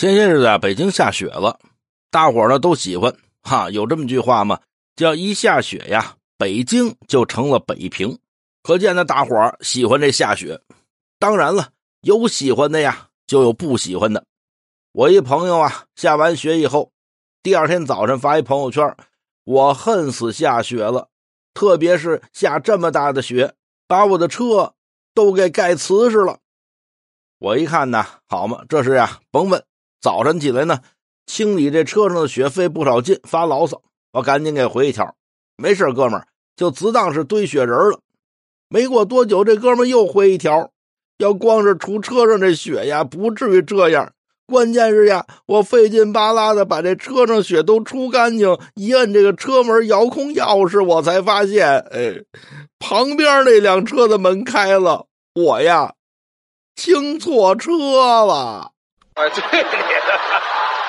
前些日子啊，北京下雪了，大伙呢都喜欢哈。有这么句话吗？叫一下雪呀，北京就成了北平。可见呢，大伙喜欢这下雪。当然了，有喜欢的呀，就有不喜欢的。我一朋友啊，下完雪以后，第二天早晨发一朋友圈：“我恨死下雪了，特别是下这么大的雪，把我的车都给盖瓷实了。”我一看呢，好嘛，这是呀，甭问。早晨起来呢，清理这车上的雪费不少劲，发牢骚。我赶紧给回一条：“没事哥们儿，就只当是堆雪人了。”没过多久，这哥们又回一条：“要光是除车上这雪呀，不至于这样。关键是呀，我费劲巴拉的把这车上雪都除干净，一摁这个车门遥控钥匙，我才发现，哎，旁边那辆车的门开了，我呀，清错车了。”哎，对。